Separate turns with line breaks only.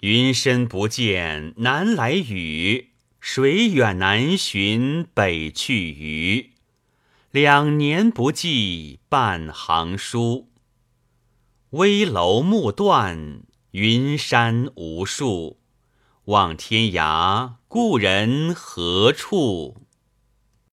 云深不见南来雨，水远难寻北去鱼。两年不记半行书。危楼木断，云山无数。望天涯，故人何处？